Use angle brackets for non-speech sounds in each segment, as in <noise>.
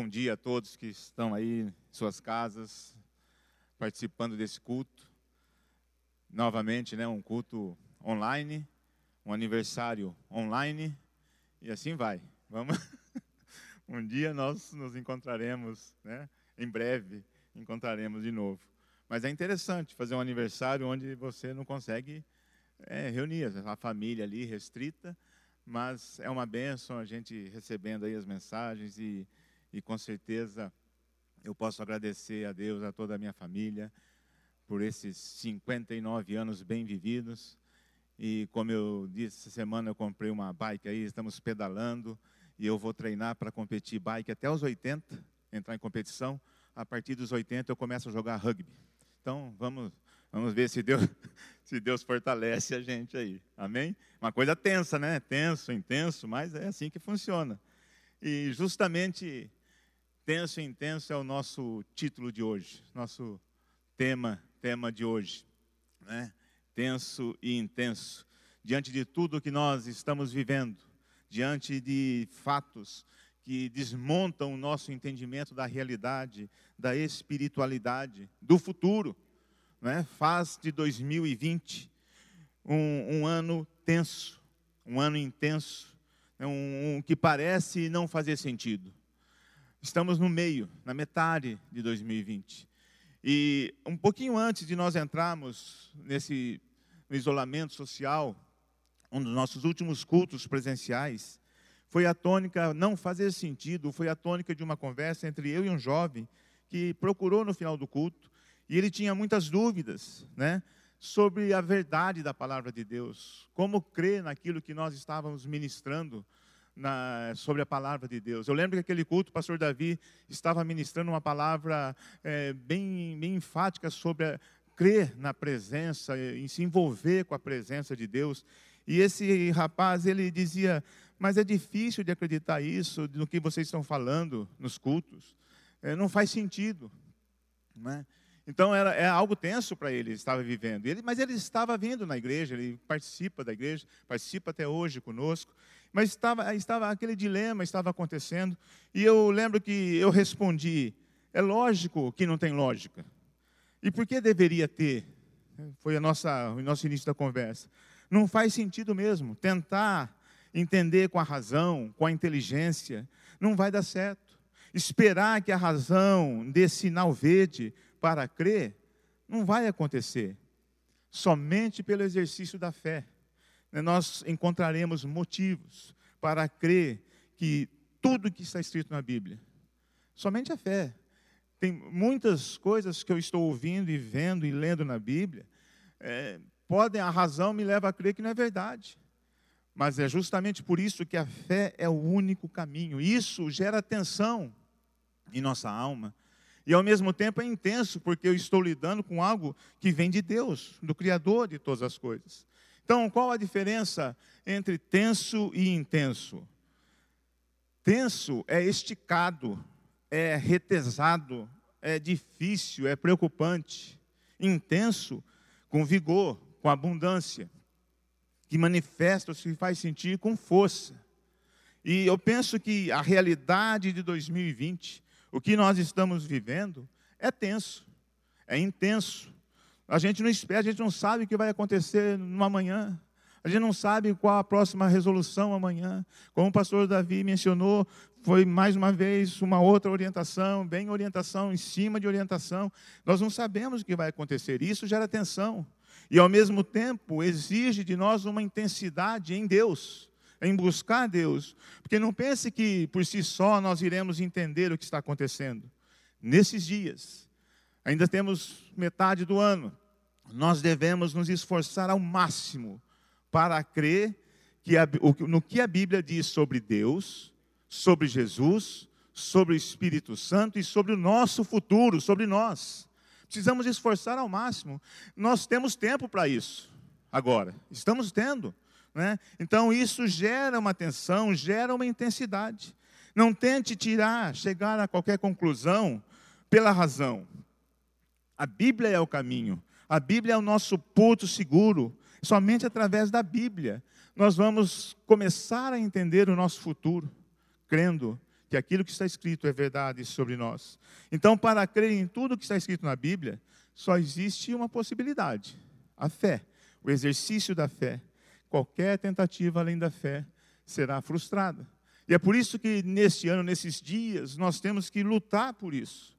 bom dia a todos que estão aí em suas casas, participando desse culto. Novamente, né, um culto online, um aniversário online, e assim vai. Vamos. <laughs> um dia nós nos encontraremos, né? Em breve encontraremos de novo. Mas é interessante fazer um aniversário onde você não consegue é, reunir a família ali restrita, mas é uma bênção a gente recebendo aí as mensagens e, e com certeza eu posso agradecer a Deus, a toda a minha família, por esses 59 anos bem vividos. E como eu disse, essa semana eu comprei uma bike aí, estamos pedalando, e eu vou treinar para competir bike até os 80, entrar em competição. A partir dos 80 eu começo a jogar rugby. Então, vamos, vamos ver se Deus, <laughs> se Deus fortalece a gente aí. Amém? Uma coisa tensa, né? Tenso, intenso, mas é assim que funciona. E justamente tenso e intenso é o nosso título de hoje, nosso tema, tema de hoje, né? Tenso e intenso. Diante de tudo que nós estamos vivendo, diante de fatos que desmontam o nosso entendimento da realidade, da espiritualidade, do futuro. Né? Faz de 2020 um, um ano tenso, um ano intenso, né? um, um que parece não fazer sentido. Estamos no meio, na metade de 2020. E um pouquinho antes de nós entrarmos nesse isolamento social, um dos nossos últimos cultos presenciais, foi a tônica, não fazer sentido, foi a tônica de uma conversa entre eu e um jovem que procurou no final do culto, e ele tinha muitas dúvidas, né, sobre a verdade da palavra de Deus, como crer naquilo que nós estávamos ministrando na, sobre a palavra de Deus. Eu lembro que aquele culto, o pastor Davi estava ministrando uma palavra é, bem, bem enfática sobre a, crer na presença, em se envolver com a presença de Deus. E esse rapaz, ele dizia: Mas é difícil de acreditar isso, no que vocês estão falando nos cultos. É, não faz sentido. Não é? Então era, é algo tenso para ele, ele estava vivendo. Ele, mas ele estava vindo na igreja, ele participa da igreja, participa até hoje conosco. Mas estava, estava aquele dilema estava acontecendo. E eu lembro que eu respondi: é lógico que não tem lógica. E por que deveria ter? Foi a nossa, o nosso início da conversa. Não faz sentido mesmo. Tentar entender com a razão, com a inteligência, não vai dar certo. Esperar que a razão dê sinal verde para crer, não vai acontecer. Somente pelo exercício da fé né, nós encontraremos motivos para crer que tudo que está escrito na Bíblia, somente a fé. Tem muitas coisas que eu estou ouvindo e vendo e lendo na Bíblia, é, podem, a razão me leva a crer que não é verdade. Mas é justamente por isso que a fé é o único caminho. Isso gera tensão em nossa alma. E ao mesmo tempo é intenso, porque eu estou lidando com algo que vem de Deus, do Criador de todas as coisas. Então, qual a diferença entre tenso e intenso? Tenso é esticado, é retesado, é difícil, é preocupante. Intenso, com vigor, com abundância, que manifesta, se faz sentir com força. E eu penso que a realidade de 2020, o que nós estamos vivendo, é tenso, é intenso. A gente não espera, a gente não sabe o que vai acontecer no amanhã. A gente não sabe qual a próxima resolução amanhã. Como o pastor Davi mencionou, foi mais uma vez uma outra orientação, bem orientação em cima de orientação. Nós não sabemos o que vai acontecer. Isso gera tensão. E ao mesmo tempo exige de nós uma intensidade em Deus, em buscar Deus. Porque não pense que por si só nós iremos entender o que está acontecendo. Nesses dias, ainda temos metade do ano, nós devemos nos esforçar ao máximo para crer que a, no que a Bíblia diz sobre Deus, sobre Jesus, sobre o Espírito Santo e sobre o nosso futuro, sobre nós. Precisamos esforçar ao máximo. Nós temos tempo para isso agora. Estamos tendo. Né? Então isso gera uma tensão, gera uma intensidade. Não tente tirar, chegar a qualquer conclusão pela razão. A Bíblia é o caminho. A Bíblia é o nosso porto seguro. Somente através da Bíblia nós vamos começar a entender o nosso futuro, crendo que aquilo que está escrito é verdade sobre nós. Então, para crer em tudo que está escrito na Bíblia, só existe uma possibilidade: a fé, o exercício da fé. Qualquer tentativa além da fé será frustrada. E é por isso que neste ano, nesses dias, nós temos que lutar por isso.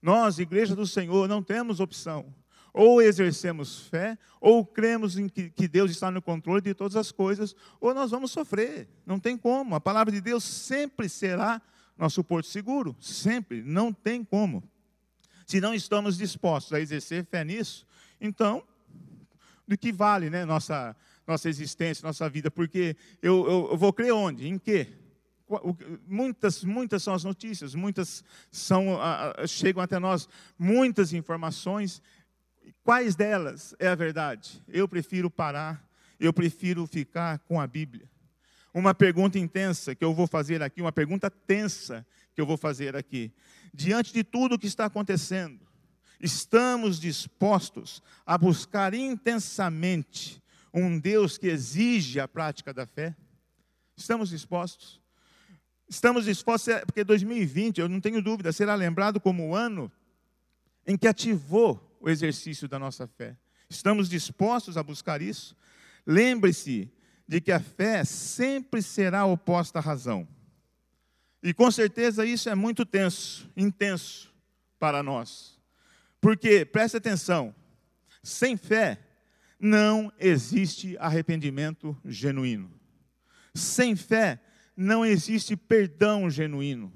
Nós, Igreja do Senhor, não temos opção. Ou exercemos fé, ou cremos em que, que, Deus está no controle de todas as coisas, ou nós vamos sofrer. Não tem como. A palavra de Deus sempre será nosso porto seguro. Sempre. Não tem como. Se não estamos dispostos a exercer fé nisso, então, do que vale né, nossa, nossa existência, nossa vida? Porque eu, eu, eu vou crer onde? Em quê? muitas, muitas são as notícias, muitas são, chegam até nós, muitas informações, Quais delas é a verdade? Eu prefiro parar, eu prefiro ficar com a Bíblia. Uma pergunta intensa que eu vou fazer aqui, uma pergunta tensa que eu vou fazer aqui. Diante de tudo o que está acontecendo, estamos dispostos a buscar intensamente um Deus que exige a prática da fé? Estamos dispostos? Estamos dispostos, porque 2020, eu não tenho dúvida, será lembrado como o ano em que ativou o exercício da nossa fé. Estamos dispostos a buscar isso? Lembre-se de que a fé sempre será oposta à razão. E com certeza isso é muito tenso, intenso para nós. Porque, preste atenção, sem fé não existe arrependimento genuíno. Sem fé não existe perdão genuíno.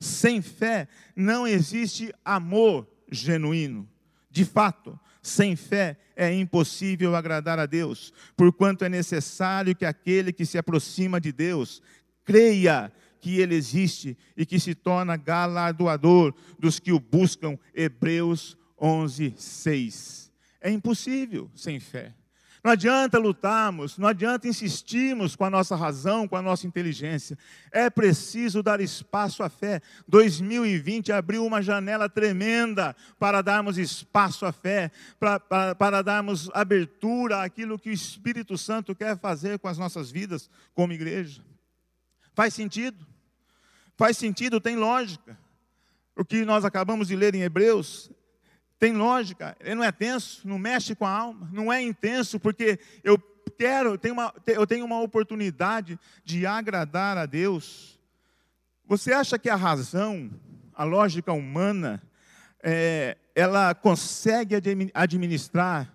Sem fé não existe amor genuíno. De fato, sem fé é impossível agradar a Deus, porquanto é necessário que aquele que se aproxima de Deus creia que Ele existe e que se torna galardoador dos que o buscam. Hebreus 11, 6. É impossível sem fé. Não adianta lutarmos, não adianta insistirmos com a nossa razão, com a nossa inteligência. É preciso dar espaço à fé. 2020 abriu uma janela tremenda para darmos espaço à fé, para, para, para darmos abertura àquilo que o Espírito Santo quer fazer com as nossas vidas como igreja. Faz sentido? Faz sentido, tem lógica. O que nós acabamos de ler em Hebreus tem lógica, ele não é tenso, não mexe com a alma, não é intenso, porque eu quero, eu tenho uma, eu tenho uma oportunidade de agradar a Deus. Você acha que a razão, a lógica humana, é, ela consegue administrar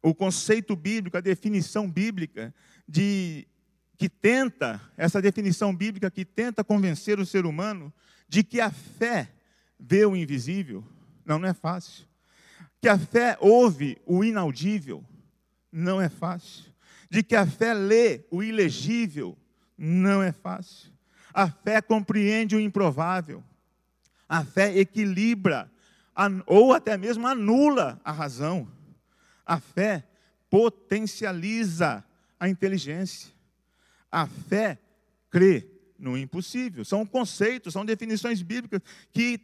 o conceito bíblico, a definição bíblica de que tenta, essa definição bíblica que tenta convencer o ser humano de que a fé vê o invisível? Não, não é fácil que a fé ouve o inaudível, não é fácil. De que a fé lê o ilegível, não é fácil. A fé compreende o improvável. A fé equilibra ou até mesmo anula a razão. A fé potencializa a inteligência. A fé crê no impossível. São conceitos, são definições bíblicas que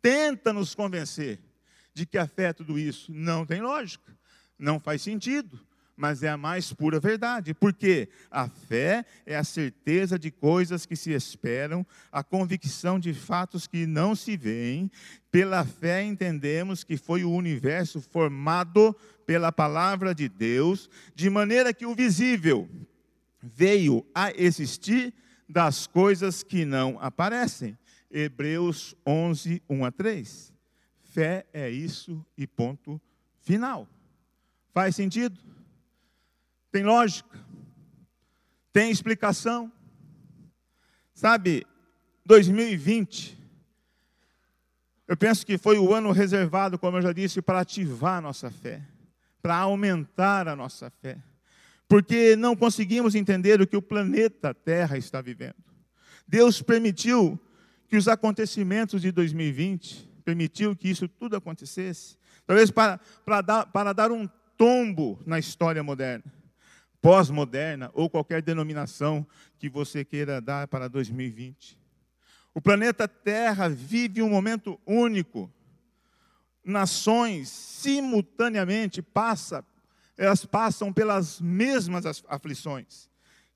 tentam nos convencer de que a fé é tudo isso. Não tem lógica, não faz sentido, mas é a mais pura verdade, porque a fé é a certeza de coisas que se esperam, a convicção de fatos que não se veem. Pela fé entendemos que foi o universo formado pela palavra de Deus, de maneira que o visível veio a existir das coisas que não aparecem. Hebreus 11, 1 a 3. Fé é isso e ponto final. Faz sentido? Tem lógica? Tem explicação? Sabe, 2020, eu penso que foi o ano reservado, como eu já disse, para ativar a nossa fé, para aumentar a nossa fé, porque não conseguimos entender o que o planeta Terra está vivendo. Deus permitiu que os acontecimentos de 2020 permitiu que isso tudo acontecesse, talvez para, para, dar, para dar um tombo na história moderna, pós-moderna ou qualquer denominação que você queira dar para 2020. O planeta Terra vive um momento único. Nações simultaneamente passa, elas passam pelas mesmas aflições.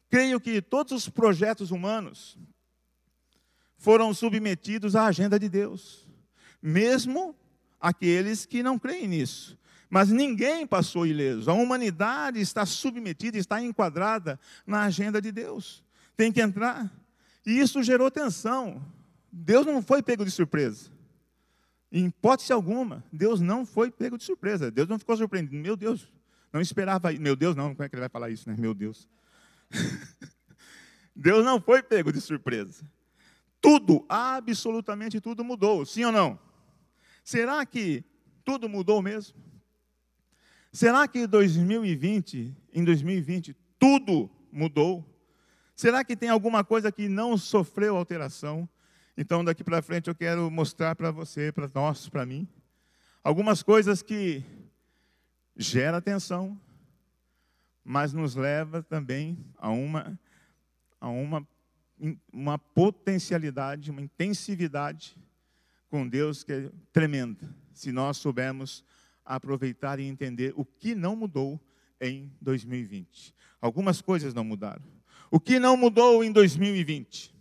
Creio que todos os projetos humanos foram submetidos à agenda de Deus, mesmo aqueles que não creem nisso. Mas ninguém passou ileso. A humanidade está submetida, está enquadrada na agenda de Deus. Tem que entrar. E isso gerou tensão. Deus não foi pego de surpresa. Em hipótese alguma, Deus não foi pego de surpresa. Deus não ficou surpreendido. Meu Deus, não esperava. Meu Deus, não, como é que ele vai falar isso, né? Meu Deus. <laughs> Deus não foi pego de surpresa. Tudo, absolutamente tudo mudou, sim ou não? Será que tudo mudou mesmo? Será que em 2020, em 2020, tudo mudou? Será que tem alguma coisa que não sofreu alteração? Então, daqui para frente, eu quero mostrar para você, para nós, para mim, algumas coisas que geram atenção, mas nos leva também a uma, a uma, uma potencialidade, uma intensividade com Deus que é tremenda, se nós soubermos aproveitar e entender o que não mudou em 2020. Algumas coisas não mudaram. O que não mudou em 2020?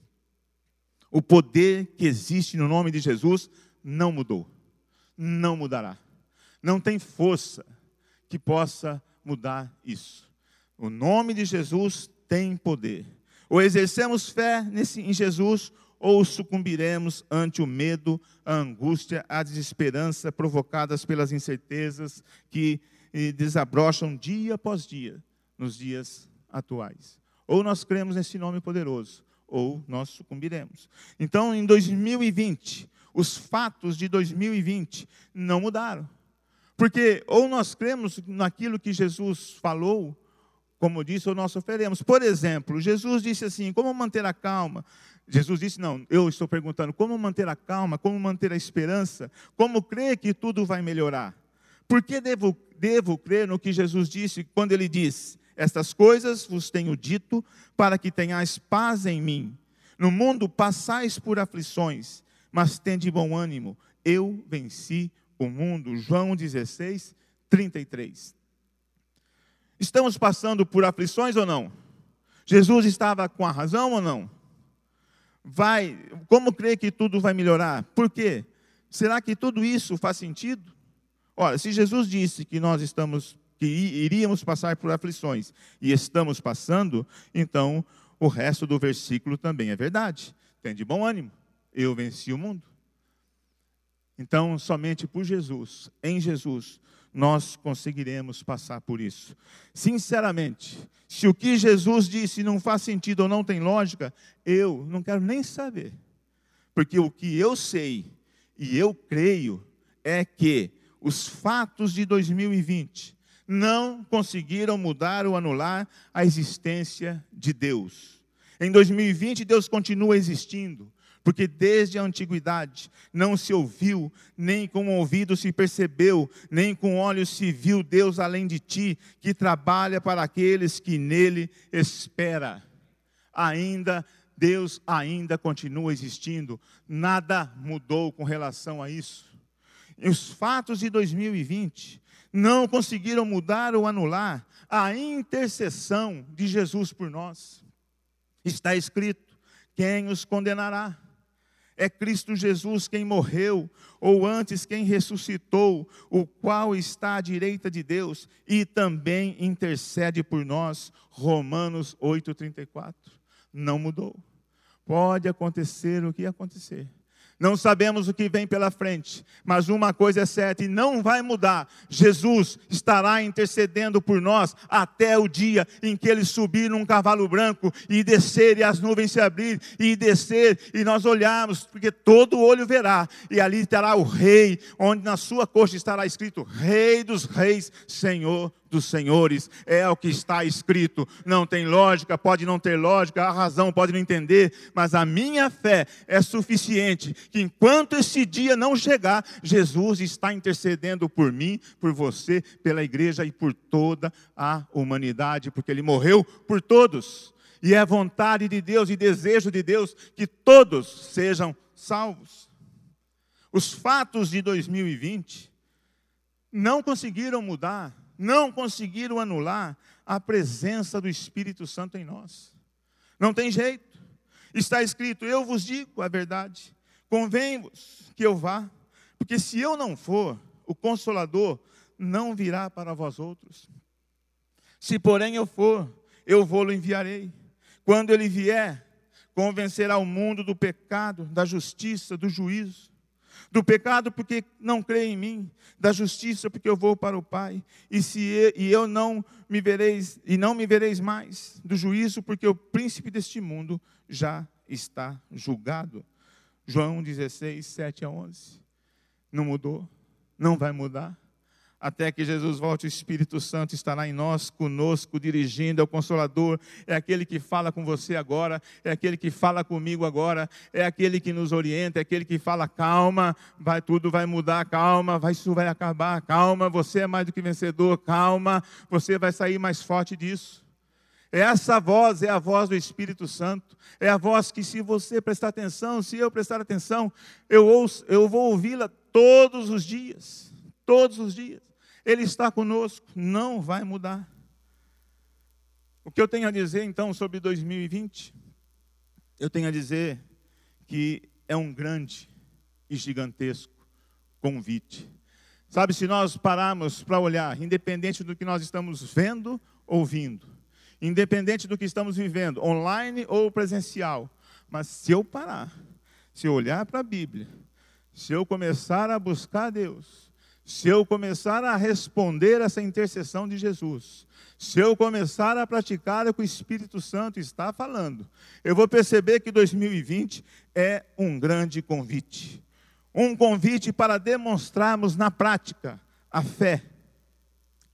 O poder que existe no nome de Jesus não mudou. Não mudará. Não tem força que possa mudar isso. O nome de Jesus tem poder. Ou exercemos fé nesse, em Jesus, ou sucumbiremos ante o medo, a angústia, a desesperança provocadas pelas incertezas que desabrocham dia após dia nos dias atuais. Ou nós cremos nesse nome poderoso, ou nós sucumbiremos. Então, em 2020, os fatos de 2020 não mudaram. Porque ou nós cremos naquilo que Jesus falou, como disse, ou nós sofreremos. Por exemplo, Jesus disse assim: como manter a calma? Jesus disse: Não, eu estou perguntando como manter a calma, como manter a esperança, como crer que tudo vai melhorar. Por que devo, devo crer no que Jesus disse quando ele diz: Estas coisas vos tenho dito para que tenhais paz em mim. No mundo passais por aflições, mas tende bom ânimo. Eu venci o mundo. João 16, 33. Estamos passando por aflições ou não? Jesus estava com a razão ou não? Vai, como crer que tudo vai melhorar? Por quê? Será que tudo isso faz sentido? Olha, se Jesus disse que nós estamos que iríamos passar por aflições e estamos passando, então o resto do versículo também é verdade. Tem de bom ânimo. Eu venci o mundo. Então, somente por Jesus, em Jesus, nós conseguiremos passar por isso. Sinceramente, se o que Jesus disse não faz sentido ou não tem lógica, eu não quero nem saber. Porque o que eu sei e eu creio é que os fatos de 2020 não conseguiram mudar ou anular a existência de Deus. Em 2020, Deus continua existindo. Porque desde a antiguidade não se ouviu, nem com o ouvido se percebeu, nem com olhos se viu Deus além de ti, que trabalha para aqueles que nele espera. Ainda Deus ainda continua existindo. Nada mudou com relação a isso. E os fatos de 2020 não conseguiram mudar ou anular a intercessão de Jesus por nós. Está escrito: quem os condenará? É Cristo Jesus quem morreu, ou antes quem ressuscitou, o qual está à direita de Deus e também intercede por nós. Romanos 8,34. Não mudou. Pode acontecer o que acontecer. Não sabemos o que vem pela frente, mas uma coisa é certa e não vai mudar: Jesus estará intercedendo por nós até o dia em que ele subir num cavalo branco e descer e as nuvens se abrir e descer e nós olharmos, porque todo olho verá, e ali estará o Rei, onde na sua coxa estará escrito: Rei dos Reis, Senhor dos senhores, é o que está escrito. Não tem lógica, pode não ter lógica, a razão pode não entender, mas a minha fé é suficiente que enquanto esse dia não chegar, Jesus está intercedendo por mim, por você, pela igreja e por toda a humanidade, porque ele morreu por todos. E é vontade de Deus e desejo de Deus que todos sejam salvos. Os fatos de 2020 não conseguiram mudar não conseguiram anular a presença do Espírito Santo em nós. Não tem jeito. Está escrito: Eu vos digo a verdade, convém-vos que eu vá, porque se eu não for, o consolador não virá para vós outros. Se, porém, eu for, eu vou-lo enviarei. Quando ele vier, convencerá o mundo do pecado, da justiça, do juízo. Do pecado porque não crê em mim, da justiça porque eu vou para o Pai, e se eu, e eu não me vereis e não me vereis mais, do juízo porque o príncipe deste mundo já está julgado. João 16, 7 a 11. Não mudou, não vai mudar. Até que Jesus volte, o Espírito Santo estará em nós, conosco, dirigindo, é o Consolador, é aquele que fala com você agora, é aquele que fala comigo agora, é aquele que nos orienta, é aquele que fala, calma, vai tudo vai mudar, calma, vai, isso vai acabar, calma, você é mais do que vencedor, calma, você vai sair mais forte disso. Essa voz é a voz do Espírito Santo, é a voz que, se você prestar atenção, se eu prestar atenção, eu, ouço, eu vou ouvi-la todos os dias, todos os dias. Ele está conosco, não vai mudar. O que eu tenho a dizer então sobre 2020? Eu tenho a dizer que é um grande e gigantesco convite. Sabe, se nós pararmos para olhar, independente do que nós estamos vendo, ouvindo, independente do que estamos vivendo, online ou presencial, mas se eu parar, se eu olhar para a Bíblia, se eu começar a buscar Deus, se eu começar a responder essa intercessão de Jesus, se eu começar a praticar o que o Espírito Santo está falando, eu vou perceber que 2020 é um grande convite. Um convite para demonstrarmos na prática a fé,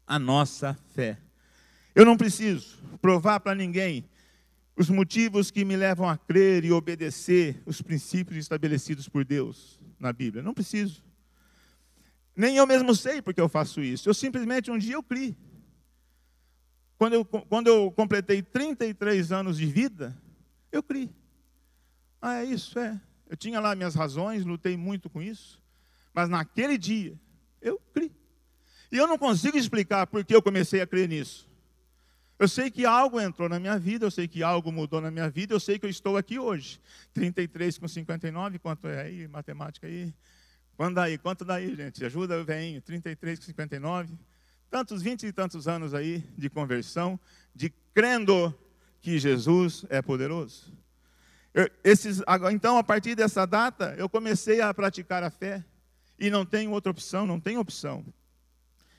a nossa fé. Eu não preciso provar para ninguém os motivos que me levam a crer e obedecer os princípios estabelecidos por Deus na Bíblia. Não preciso. Nem eu mesmo sei porque eu faço isso. Eu simplesmente um dia eu criei. Quando eu, quando eu completei 33 anos de vida, eu criei. Ah, é isso, é. Eu tinha lá minhas razões, lutei muito com isso. Mas naquele dia, eu criei. E eu não consigo explicar por que eu comecei a crer nisso. Eu sei que algo entrou na minha vida, eu sei que algo mudou na minha vida, eu sei que eu estou aqui hoje. 33 com 59, quanto é aí, matemática aí? Quanto daí? Quanto daí, gente? Ajuda o veinho. 33 com 59. Tantos, vinte e tantos anos aí de conversão, de crendo que Jesus é poderoso. Eu, esses, então, a partir dessa data, eu comecei a praticar a fé. E não tenho outra opção, não tem opção.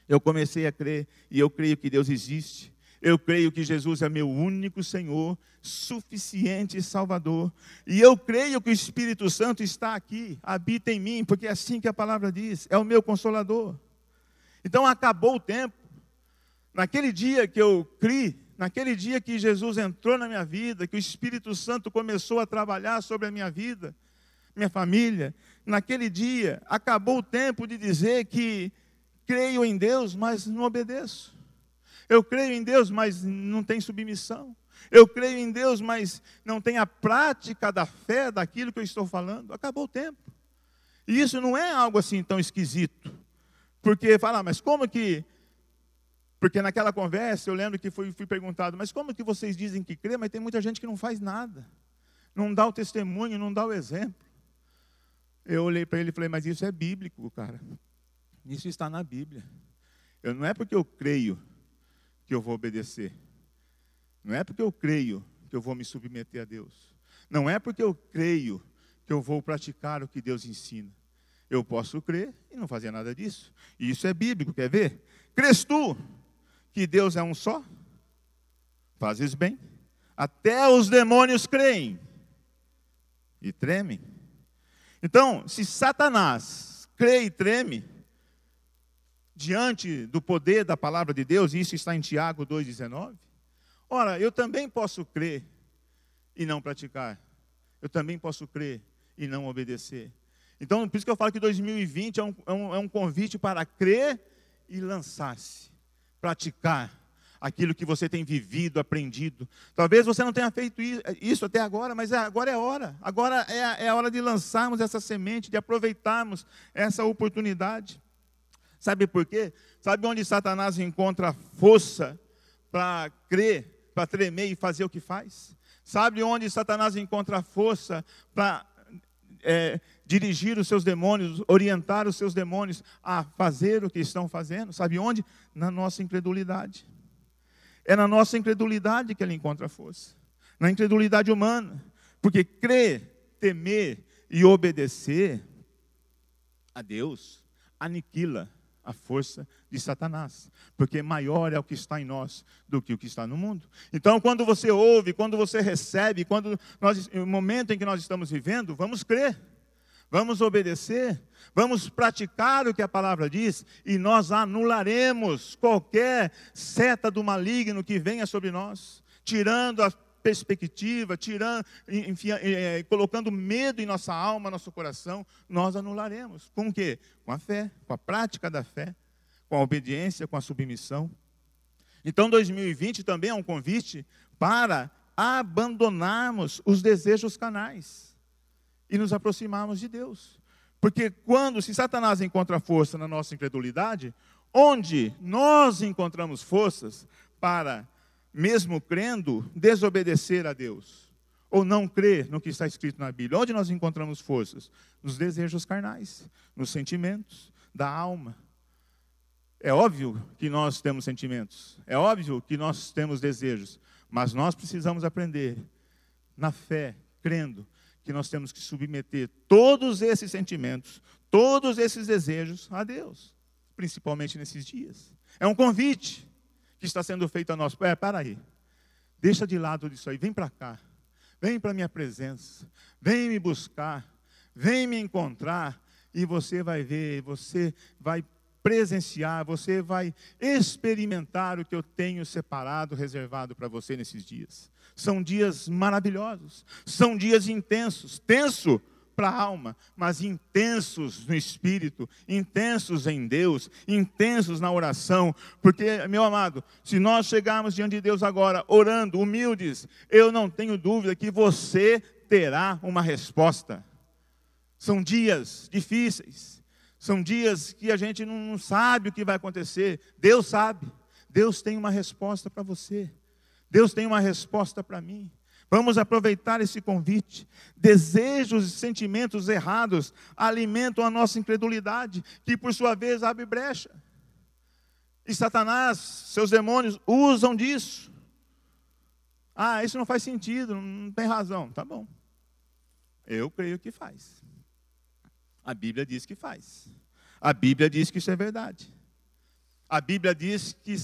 Eu comecei a crer, e eu creio que Deus existe. Eu creio que Jesus é meu único Senhor, suficiente Salvador. E eu creio que o Espírito Santo está aqui, habita em mim, porque é assim que a palavra diz, é o meu consolador. Então acabou o tempo. Naquele dia que eu criei, naquele dia que Jesus entrou na minha vida, que o Espírito Santo começou a trabalhar sobre a minha vida, minha família, naquele dia acabou o tempo de dizer que creio em Deus, mas não obedeço. Eu creio em Deus, mas não tem submissão. Eu creio em Deus, mas não tem a prática da fé daquilo que eu estou falando. Acabou o tempo. E isso não é algo assim tão esquisito. Porque fala, ah, mas como que. Porque naquela conversa eu lembro que fui, fui perguntado, mas como que vocês dizem que crê, mas tem muita gente que não faz nada. Não dá o testemunho, não dá o exemplo. Eu olhei para ele e falei, mas isso é bíblico, cara. Isso está na Bíblia. Eu não é porque eu creio que eu vou obedecer. Não é porque eu creio que eu vou me submeter a Deus. Não é porque eu creio que eu vou praticar o que Deus ensina. Eu posso crer e não fazer nada disso. E isso é bíblico, quer ver? Crês tu que Deus é um só? Fazes bem. Até os demônios creem e tremem. Então, se Satanás crê e treme, diante do poder da palavra de Deus, e isso está em Tiago 2,19. Ora, eu também posso crer e não praticar. Eu também posso crer e não obedecer. Então, por isso que eu falo que 2020 é um, é um, é um convite para crer e lançar-se, praticar aquilo que você tem vivido, aprendido. Talvez você não tenha feito isso até agora, mas é, agora é hora. Agora é, é a hora de lançarmos essa semente, de aproveitarmos essa oportunidade. Sabe por quê? Sabe onde Satanás encontra força para crer, para tremer e fazer o que faz? Sabe onde Satanás encontra força para é, dirigir os seus demônios, orientar os seus demônios a fazer o que estão fazendo? Sabe onde? Na nossa incredulidade. É na nossa incredulidade que ele encontra força. Na incredulidade humana. Porque crer, temer e obedecer a Deus aniquila a força de Satanás, porque maior é o que está em nós do que o que está no mundo. Então, quando você ouve, quando você recebe, quando nós, no momento em que nós estamos vivendo, vamos crer, vamos obedecer, vamos praticar o que a palavra diz e nós anularemos qualquer seta do maligno que venha sobre nós, tirando a perspectiva, tirando, enfim, é, colocando medo em nossa alma, nosso coração, nós anularemos. Com o quê? Com a fé, com a prática da fé, com a obediência, com a submissão. Então 2020 também é um convite para abandonarmos os desejos canais e nos aproximarmos de Deus. Porque quando, se Satanás encontra força na nossa incredulidade, onde nós encontramos forças para mesmo crendo, desobedecer a Deus, ou não crer no que está escrito na Bíblia. Onde nós encontramos forças? Nos desejos carnais, nos sentimentos da alma. É óbvio que nós temos sentimentos, é óbvio que nós temos desejos, mas nós precisamos aprender, na fé, crendo, que nós temos que submeter todos esses sentimentos, todos esses desejos a Deus, principalmente nesses dias. É um convite que está sendo feito a nós. É, para aí. Deixa de lado disso aí, vem para cá. Vem para a minha presença. Vem me buscar. Vem me encontrar. E você vai ver, você vai presenciar, você vai experimentar o que eu tenho separado, reservado para você nesses dias. São dias maravilhosos, são dias intensos. Tenso para a alma, mas intensos no espírito, intensos em Deus, intensos na oração, porque, meu amado, se nós chegarmos diante de Deus agora, orando, humildes, eu não tenho dúvida que você terá uma resposta. São dias difíceis, são dias que a gente não sabe o que vai acontecer, Deus sabe, Deus tem uma resposta para você, Deus tem uma resposta para mim. Vamos aproveitar esse convite. Desejos e sentimentos errados alimentam a nossa incredulidade, que por sua vez abre brecha. E Satanás, seus demônios, usam disso. Ah, isso não faz sentido, não tem razão. Tá bom. Eu creio que faz. A Bíblia diz que faz. A Bíblia diz que isso é verdade. A Bíblia diz que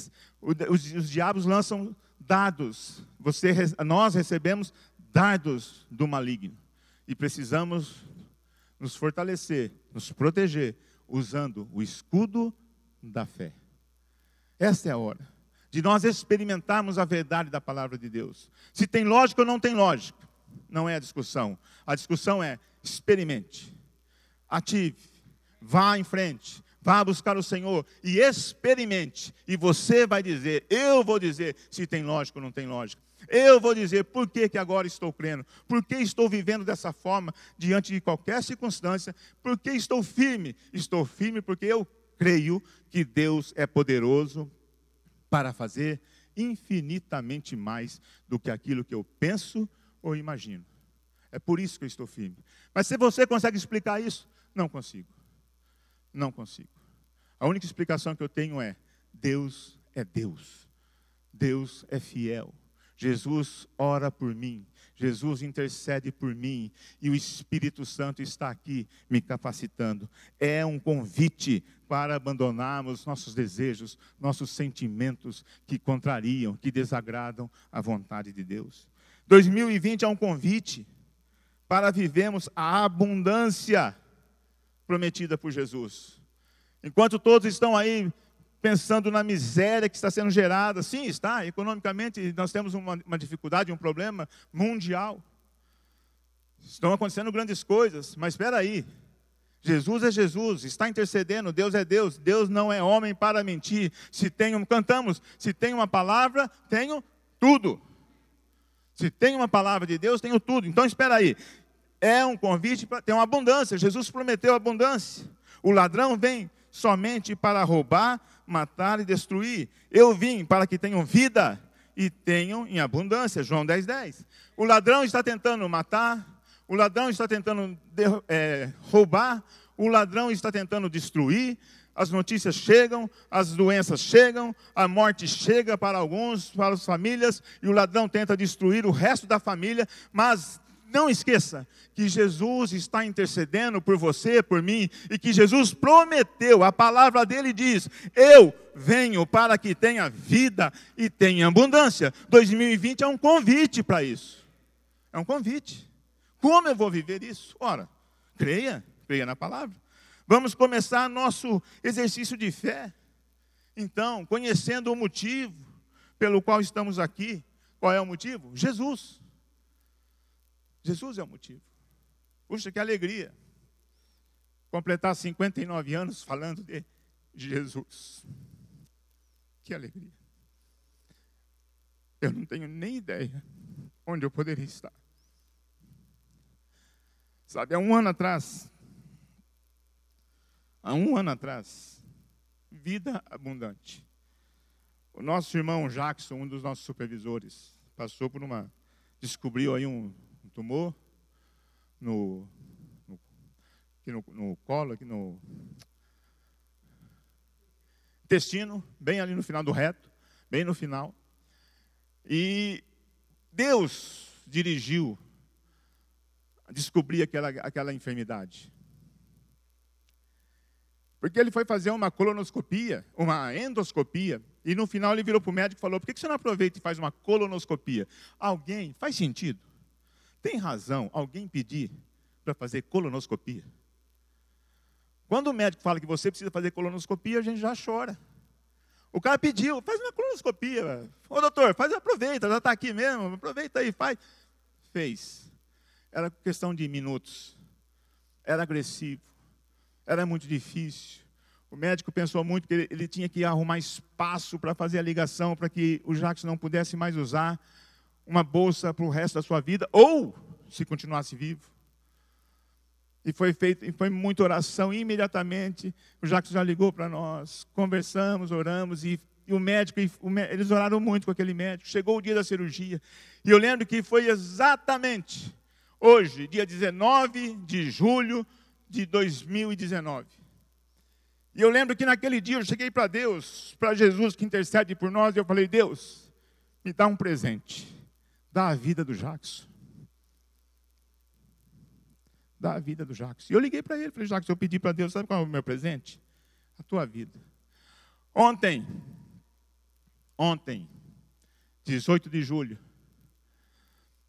os, os diabos lançam dados. Você, nós recebemos dados do maligno. E precisamos nos fortalecer, nos proteger, usando o escudo da fé. Esta é a hora de nós experimentarmos a verdade da palavra de Deus. Se tem lógica ou não tem lógica, não é a discussão. A discussão é experimente, ative, vá em frente, Vá buscar o Senhor e experimente. E você vai dizer, eu vou dizer se tem lógica ou não tem lógica. Eu vou dizer por que, que agora estou crendo, por que estou vivendo dessa forma diante de qualquer circunstância, por que estou firme. Estou firme porque eu creio que Deus é poderoso para fazer infinitamente mais do que aquilo que eu penso ou imagino. É por isso que eu estou firme. Mas se você consegue explicar isso, não consigo. Não consigo. A única explicação que eu tenho é: Deus é Deus. Deus é fiel. Jesus ora por mim. Jesus intercede por mim e o Espírito Santo está aqui me capacitando. É um convite para abandonarmos nossos desejos, nossos sentimentos que contrariam, que desagradam a vontade de Deus. 2020 é um convite para vivermos a abundância prometida por Jesus. Enquanto todos estão aí pensando na miséria que está sendo gerada, sim, está, economicamente nós temos uma, uma dificuldade, um problema mundial. Estão acontecendo grandes coisas, mas espera aí. Jesus é Jesus, está intercedendo, Deus é Deus, Deus não é homem para mentir. Se tenho, cantamos, se tem uma palavra, tenho tudo. Se tem uma palavra de Deus, tenho tudo. Então espera aí é um convite para ter uma abundância. Jesus prometeu abundância. O ladrão vem somente para roubar, matar e destruir. Eu vim para que tenham vida e tenham em abundância. João 10, 10. O ladrão está tentando matar, o ladrão está tentando é, roubar, o ladrão está tentando destruir, as notícias chegam, as doenças chegam, a morte chega para alguns, para as famílias, e o ladrão tenta destruir o resto da família, mas não esqueça que Jesus está intercedendo por você, por mim, e que Jesus prometeu, a palavra dele diz: Eu venho para que tenha vida e tenha abundância. 2020 é um convite para isso. É um convite. Como eu vou viver isso? Ora, creia, creia na palavra. Vamos começar nosso exercício de fé. Então, conhecendo o motivo pelo qual estamos aqui. Qual é o motivo? Jesus. Jesus é o motivo. Puxa, que alegria. Completar 59 anos falando de Jesus. Que alegria. Eu não tenho nem ideia onde eu poderia estar. Sabe, há um ano atrás, há um ano atrás, vida abundante. O nosso irmão Jackson, um dos nossos supervisores, passou por uma, descobriu aí um, tumor no, no, aqui no, no colo, aqui no intestino, bem ali no final do reto, bem no final. E Deus dirigiu a descobrir aquela, aquela enfermidade. Porque ele foi fazer uma colonoscopia, uma endoscopia, e no final ele virou para o médico e falou: por que você não aproveita e faz uma colonoscopia? Alguém, faz sentido? Tem razão alguém pedir para fazer colonoscopia? Quando o médico fala que você precisa fazer colonoscopia, a gente já chora. O cara pediu, faz uma colonoscopia. Ô doutor, faz, aproveita, já está aqui mesmo, aproveita aí, faz. Fez. Era questão de minutos. Era agressivo. Era muito difícil. O médico pensou muito que ele, ele tinha que arrumar espaço para fazer a ligação, para que o Jacques não pudesse mais usar uma bolsa para o resto da sua vida, ou se continuasse vivo. E foi feito, e foi muita oração imediatamente. O Jacques já ligou para nós, conversamos, oramos e, e o médico, e o, eles oraram muito com aquele médico. Chegou o dia da cirurgia e eu lembro que foi exatamente hoje, dia 19 de julho de 2019. E eu lembro que naquele dia eu cheguei para Deus, para Jesus que intercede por nós, e eu falei: Deus, me dá um presente dá a vida do Jackson. Dá a vida do Jackson. E eu liguei para ele, falei, Jackson, eu pedi para Deus, sabe qual é o meu presente? A tua vida. Ontem, ontem, 18 de julho,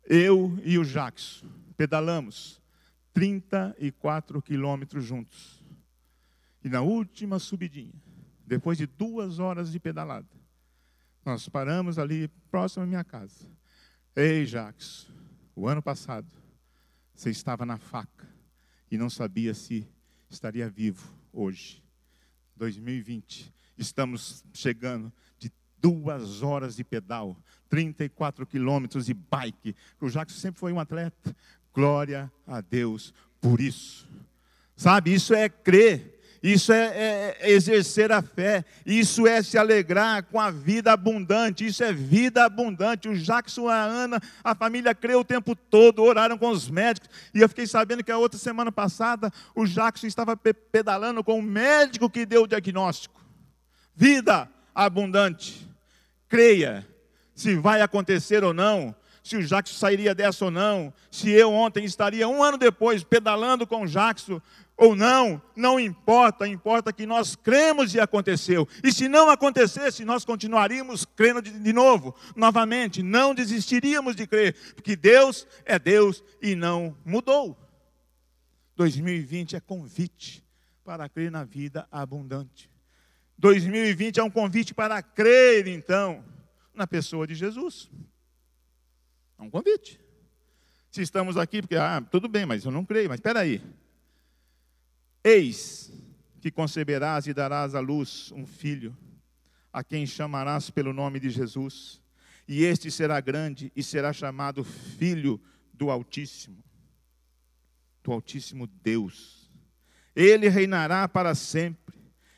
eu e o Jackson pedalamos 34 quilômetros juntos. E na última subidinha, depois de duas horas de pedalada, nós paramos ali próximo à minha casa. Ei, Jacques, o ano passado você estava na faca e não sabia se estaria vivo hoje. 2020, estamos chegando de duas horas de pedal, 34 quilômetros de bike. O Jacques sempre foi um atleta. Glória a Deus por isso. Sabe, isso é crer isso é, é, é, exercer a fé, isso é se alegrar com a vida abundante, isso é vida abundante. O Jackson, a Ana, a família creu o tempo todo, oraram com os médicos, e eu fiquei sabendo que a outra semana passada o Jackson estava pedalando com o médico que deu o diagnóstico. Vida abundante. Creia, se vai acontecer ou não, se o Jackson sairia dessa ou não, se eu ontem estaria um ano depois pedalando com o Jackson, ou não, não importa, importa que nós cremos e aconteceu. E se não acontecesse, nós continuaríamos crendo de, de, novo, novamente, não desistiríamos de crer, porque Deus é Deus e não mudou. 2020 é convite para crer na vida abundante. 2020 é um convite para crer, então, na pessoa de Jesus. É um convite. Se estamos aqui, porque, ah, tudo bem, mas eu não creio, mas espera aí. Eis que conceberás e darás à luz um filho, a quem chamarás pelo nome de Jesus, e este será grande e será chamado Filho do Altíssimo, do Altíssimo Deus. Ele reinará para sempre,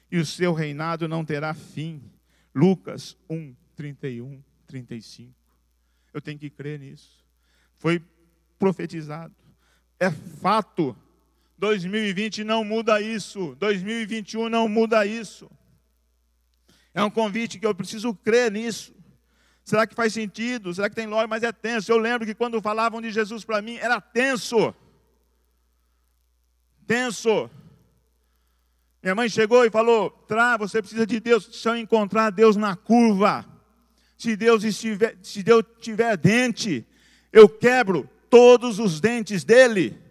e o seu reinado não terá fim. Lucas 1, 31, 35. Eu tenho que crer nisso. Foi profetizado. É fato. 2020 não muda isso. 2021 não muda isso. É um convite que eu preciso crer nisso. Será que faz sentido? Será que tem lógica? Mas é tenso. Eu lembro que quando falavam de Jesus para mim, era tenso. Tenso. Minha mãe chegou e falou: Tra, você precisa de Deus. Se eu encontrar Deus na curva, se Deus estiver, se Deus tiver dente, eu quebro todos os dentes dele.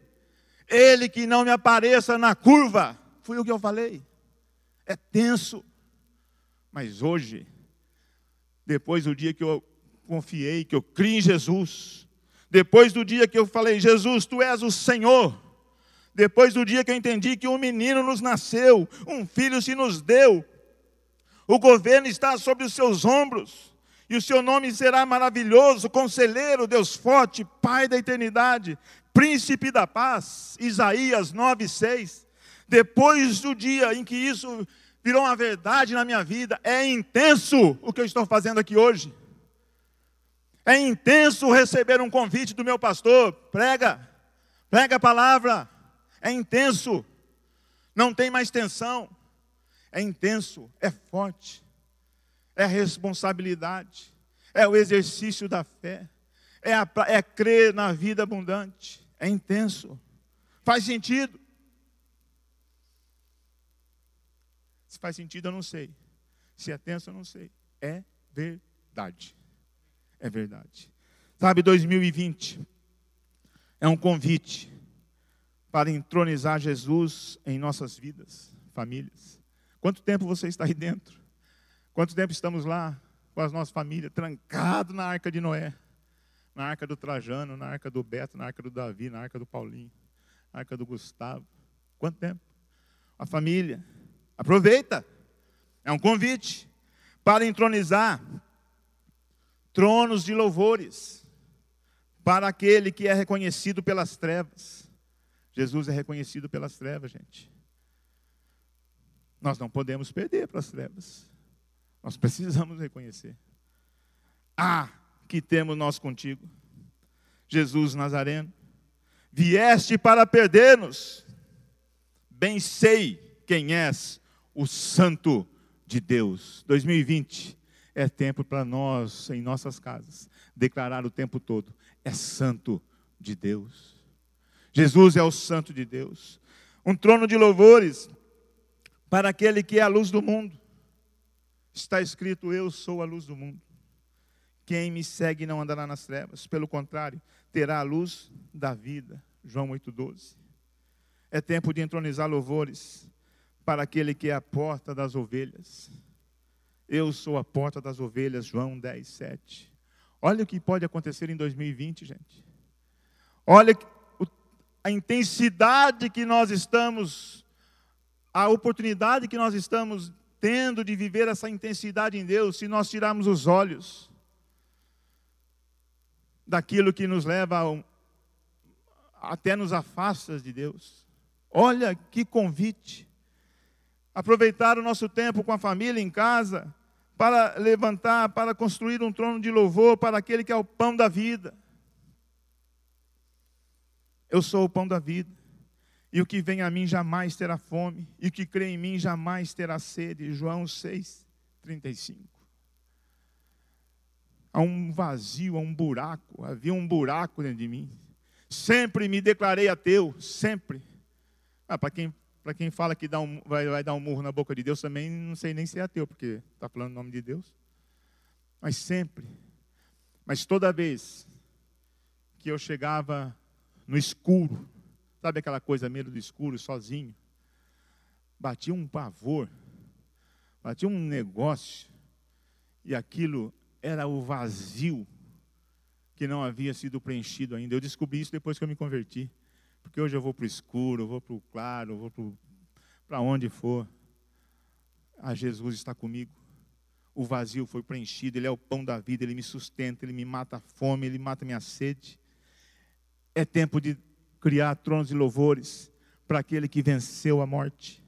Ele que não me apareça na curva. Foi o que eu falei. É tenso. Mas hoje, depois do dia que eu confiei, que eu criei em Jesus, depois do dia que eu falei, Jesus, tu és o Senhor, depois do dia que eu entendi que um menino nos nasceu, um filho se nos deu, o governo está sobre os seus ombros, e o seu nome será maravilhoso, conselheiro, Deus forte, Pai da eternidade, príncipe da paz. Isaías 9, 6. Depois do dia em que isso virou uma verdade na minha vida. É intenso o que eu estou fazendo aqui hoje. É intenso receber um convite do meu pastor. Prega, prega a palavra. É intenso. Não tem mais tensão. É intenso, é forte. É responsabilidade. É o exercício da fé. É, a, é crer na vida abundante. É intenso. Faz sentido. Se faz sentido, eu não sei. Se é tenso, eu não sei. É verdade. É verdade. Sabe, 2020 é um convite para entronizar Jesus em nossas vidas, famílias. Quanto tempo você está aí dentro? Quanto tempo estamos lá com as nossas famílias, trancados na arca de Noé? Na arca do Trajano, na arca do Beto, na arca do Davi, na arca do Paulinho, na arca do Gustavo. Quanto tempo? A família Aproveita. É um convite para entronizar tronos de louvores para aquele que é reconhecido pelas trevas. Jesus é reconhecido pelas trevas, gente. Nós não podemos perder para as trevas. Nós precisamos reconhecer. Ah, que temos nós contigo. Jesus Nazareno, vieste para perder-nos. Bem sei quem és, o Santo de Deus. 2020 é tempo para nós, em nossas casas, declarar o tempo todo: é Santo de Deus. Jesus é o Santo de Deus. Um trono de louvores para aquele que é a luz do mundo. Está escrito: Eu sou a luz do mundo. Quem me segue não andará nas trevas, pelo contrário, terá a luz da vida. João 8,12. É tempo de entronizar louvores para aquele que é a porta das ovelhas. Eu sou a porta das ovelhas, João 10, 7. Olha o que pode acontecer em 2020, gente. Olha a intensidade que nós estamos, a oportunidade que nós estamos tendo de viver essa intensidade em Deus, se nós tirarmos os olhos daquilo que nos leva até nos afasta de Deus. Olha que convite aproveitar o nosso tempo com a família em casa, para levantar, para construir um trono de louvor para aquele que é o pão da vida. Eu sou o pão da vida, e o que vem a mim jamais terá fome, e o que crê em mim jamais terá sede. João 6, 35. Há um vazio, há um buraco, havia um buraco dentro de mim. Sempre me declarei ateu, sempre. Ah, para quem quem fala que dá um, vai, vai, dar um murro na boca de Deus, também não sei nem se é ateu, porque está falando o nome de Deus. Mas sempre, mas toda vez que eu chegava no escuro, sabe aquela coisa meio do escuro, sozinho, batia um pavor, batia um negócio, e aquilo era o vazio que não havia sido preenchido ainda. Eu descobri isso depois que eu me converti. Porque hoje eu vou para o escuro, eu vou para o claro, eu vou para onde for. Ah, Jesus está comigo. O vazio foi preenchido, Ele é o pão da vida, Ele me sustenta, Ele me mata a fome, Ele mata a minha sede. É tempo de criar tronos de louvores para aquele que venceu a morte.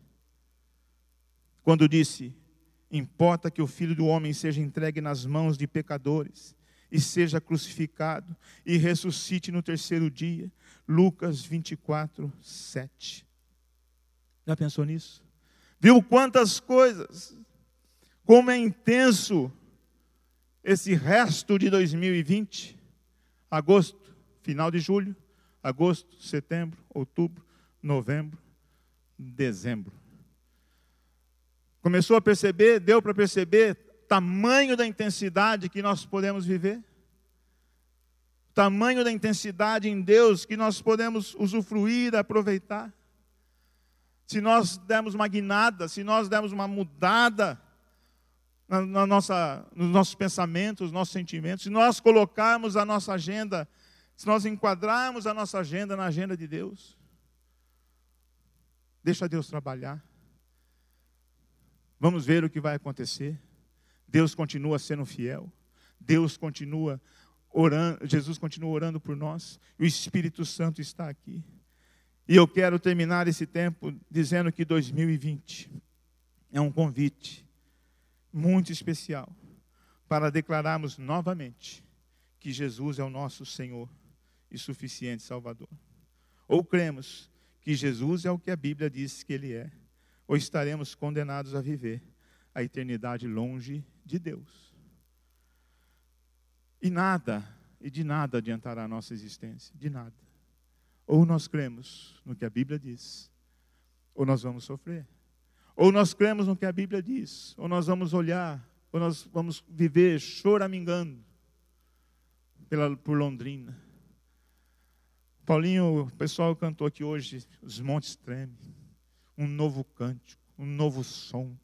Quando disse, Importa que o filho do homem seja entregue nas mãos de pecadores e seja crucificado e ressuscite no terceiro dia. Lucas 24, 7. Já pensou nisso? Viu quantas coisas? Como é intenso esse resto de 2020? Agosto, final de julho, agosto, setembro, outubro, novembro, dezembro. Começou a perceber, deu para perceber tamanho da intensidade que nós podemos viver? Tamanho da intensidade em Deus que nós podemos usufruir, aproveitar? Se nós dermos uma guinada, se nós dermos uma mudada na, na nossa, nos nossos pensamentos, nos nossos sentimentos, se nós colocarmos a nossa agenda, se nós enquadrarmos a nossa agenda na agenda de Deus, deixa Deus trabalhar. Vamos ver o que vai acontecer. Deus continua sendo fiel. Deus continua orando, Jesus continua orando por nós. O Espírito Santo está aqui. E eu quero terminar esse tempo dizendo que 2020 é um convite muito especial para declararmos novamente que Jesus é o nosso Senhor e suficiente Salvador. Ou cremos que Jesus é o que a Bíblia diz que Ele é ou estaremos condenados a viver a eternidade longe de Deus. E nada, e de nada adiantará a nossa existência, de nada. Ou nós cremos no que a Bíblia diz, ou nós vamos sofrer. Ou nós cremos no que a Bíblia diz, ou nós vamos olhar, ou nós vamos viver choramingando pela, por Londrina. Paulinho, o pessoal cantou aqui hoje, os montes tremem um novo cântico, um novo som.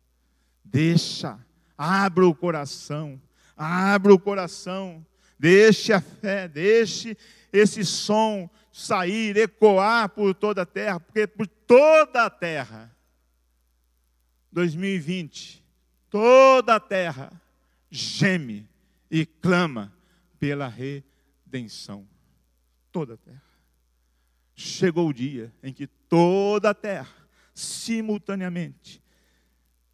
Deixa, abra o coração, abra o coração, deixe a fé, deixe esse som sair, ecoar por toda a terra, porque por toda a terra, 2020, toda a terra geme e clama pela redenção. Toda a terra. Chegou o dia em que toda a terra simultaneamente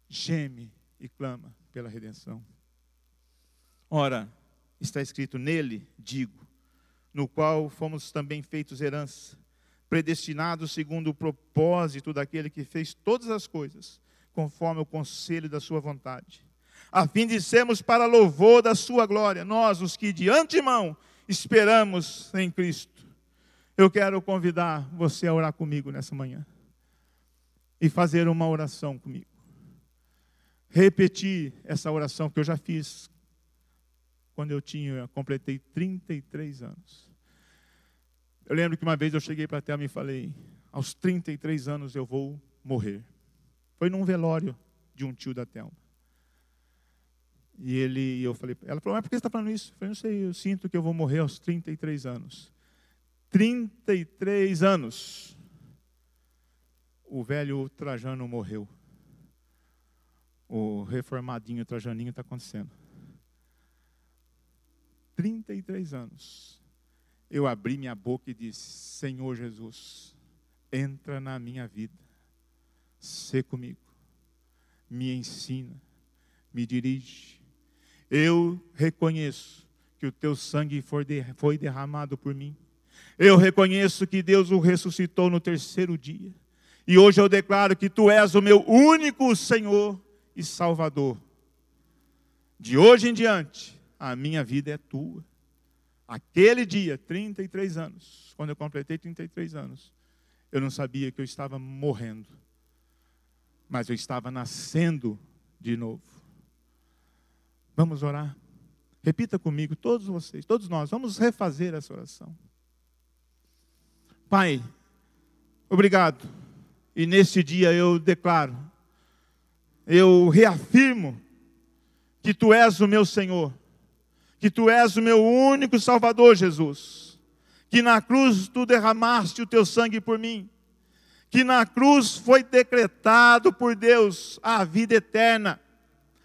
geme e clama pela redenção. Ora, está escrito nele, digo, no qual fomos também feitos herança, predestinados segundo o propósito daquele que fez todas as coisas, conforme o conselho da sua vontade, a fim de sermos para louvor da sua glória, nós os que de antemão esperamos em Cristo. Eu quero convidar você a orar comigo nessa manhã e fazer uma oração comigo. Repetir essa oração que eu já fiz quando eu tinha, completei 33 anos. Eu lembro que uma vez eu cheguei para a Thelma e falei: aos 33 anos eu vou morrer. Foi num velório de um tio da Thelma. E ele, eu falei, ela falou, mas por que você está falando isso? Eu falei, não sei, eu sinto que eu vou morrer aos 33 anos. 33 anos o velho Trajano morreu. O reformadinho Trajaninho está acontecendo. 33 anos. Eu abri minha boca e disse: Senhor Jesus, entra na minha vida, sê comigo, me ensina, me dirige. Eu reconheço que o teu sangue foi derramado por mim. Eu reconheço que Deus o ressuscitou no terceiro dia. E hoje eu declaro que tu és o meu único Senhor e Salvador. De hoje em diante, a minha vida é tua. Aquele dia, 33 anos, quando eu completei 33 anos, eu não sabia que eu estava morrendo, mas eu estava nascendo de novo. Vamos orar? Repita comigo, todos vocês, todos nós, vamos refazer essa oração. Pai, obrigado e neste dia eu declaro, eu reafirmo que tu és o meu Senhor, que tu és o meu único Salvador, Jesus, que na cruz tu derramaste o teu sangue por mim, que na cruz foi decretado por Deus a vida eterna,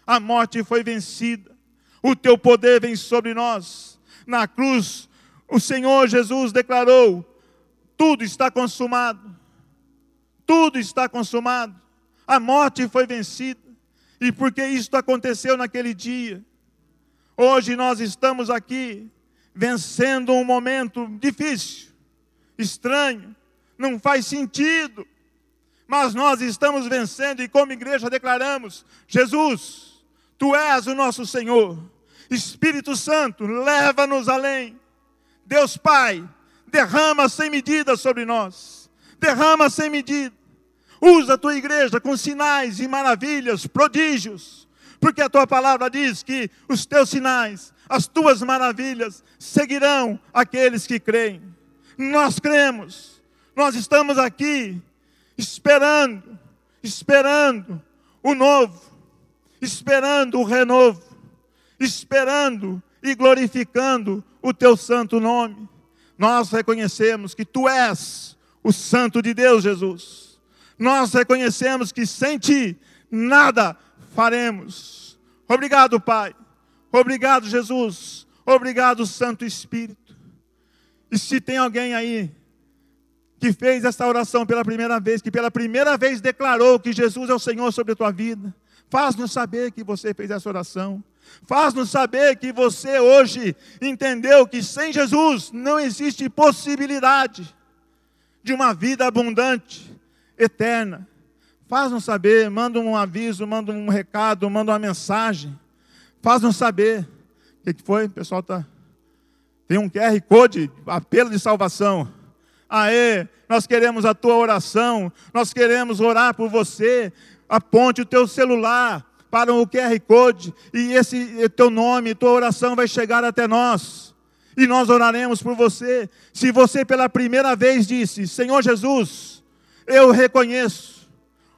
a morte foi vencida, o teu poder vem sobre nós. Na cruz, o Senhor Jesus declarou: tudo está consumado tudo está consumado, a morte foi vencida, e porque isto aconteceu naquele dia. Hoje nós estamos aqui vencendo um momento difícil, estranho, não faz sentido, mas nós estamos vencendo e, como igreja, declaramos: Jesus, tu és o nosso Senhor, Espírito Santo, leva-nos além. Deus Pai, derrama sem medida sobre nós, derrama sem medida. Usa a tua igreja com sinais e maravilhas, prodígios, porque a tua palavra diz que os teus sinais, as tuas maravilhas seguirão aqueles que creem. Nós cremos, nós estamos aqui esperando, esperando o novo, esperando o renovo, esperando e glorificando o teu santo nome. Nós reconhecemos que tu és o santo de Deus, Jesus nós reconhecemos que sem Ti nada faremos. Obrigado, Pai. Obrigado, Jesus. Obrigado, Santo Espírito. E se tem alguém aí que fez essa oração pela primeira vez, que pela primeira vez declarou que Jesus é o Senhor sobre a tua vida, faz-nos saber que você fez essa oração. Faz-nos saber que você hoje entendeu que sem Jesus não existe possibilidade de uma vida abundante, eterna. Faz-nos saber, manda um aviso, manda um recado, manda uma mensagem. Faz-nos saber. O que foi? O pessoal está. Tem um QR Code, apelo de salvação. Aê, nós queremos a tua oração, nós queremos orar por você. Aponte o teu celular para o QR Code e esse teu nome, tua oração vai chegar até nós. E nós oraremos por você. Se você pela primeira vez disse: Senhor Jesus, eu reconheço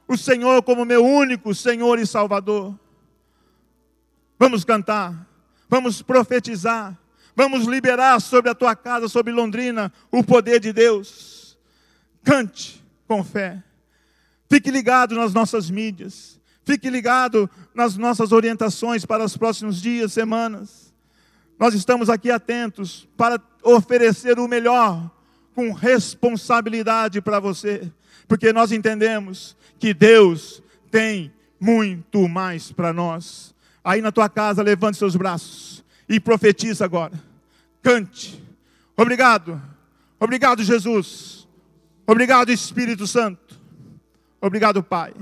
o Senhor como meu único Senhor e Salvador. Vamos cantar, vamos profetizar, vamos liberar sobre a tua casa, sobre Londrina, o poder de Deus. Cante com fé. Fique ligado nas nossas mídias. Fique ligado nas nossas orientações para os próximos dias, semanas. Nós estamos aqui atentos para oferecer o melhor com responsabilidade para você porque nós entendemos que Deus tem muito mais para nós. Aí na tua casa, levante seus braços e profetiza agora. Cante. Obrigado. Obrigado, Jesus. Obrigado, Espírito Santo. Obrigado, Pai.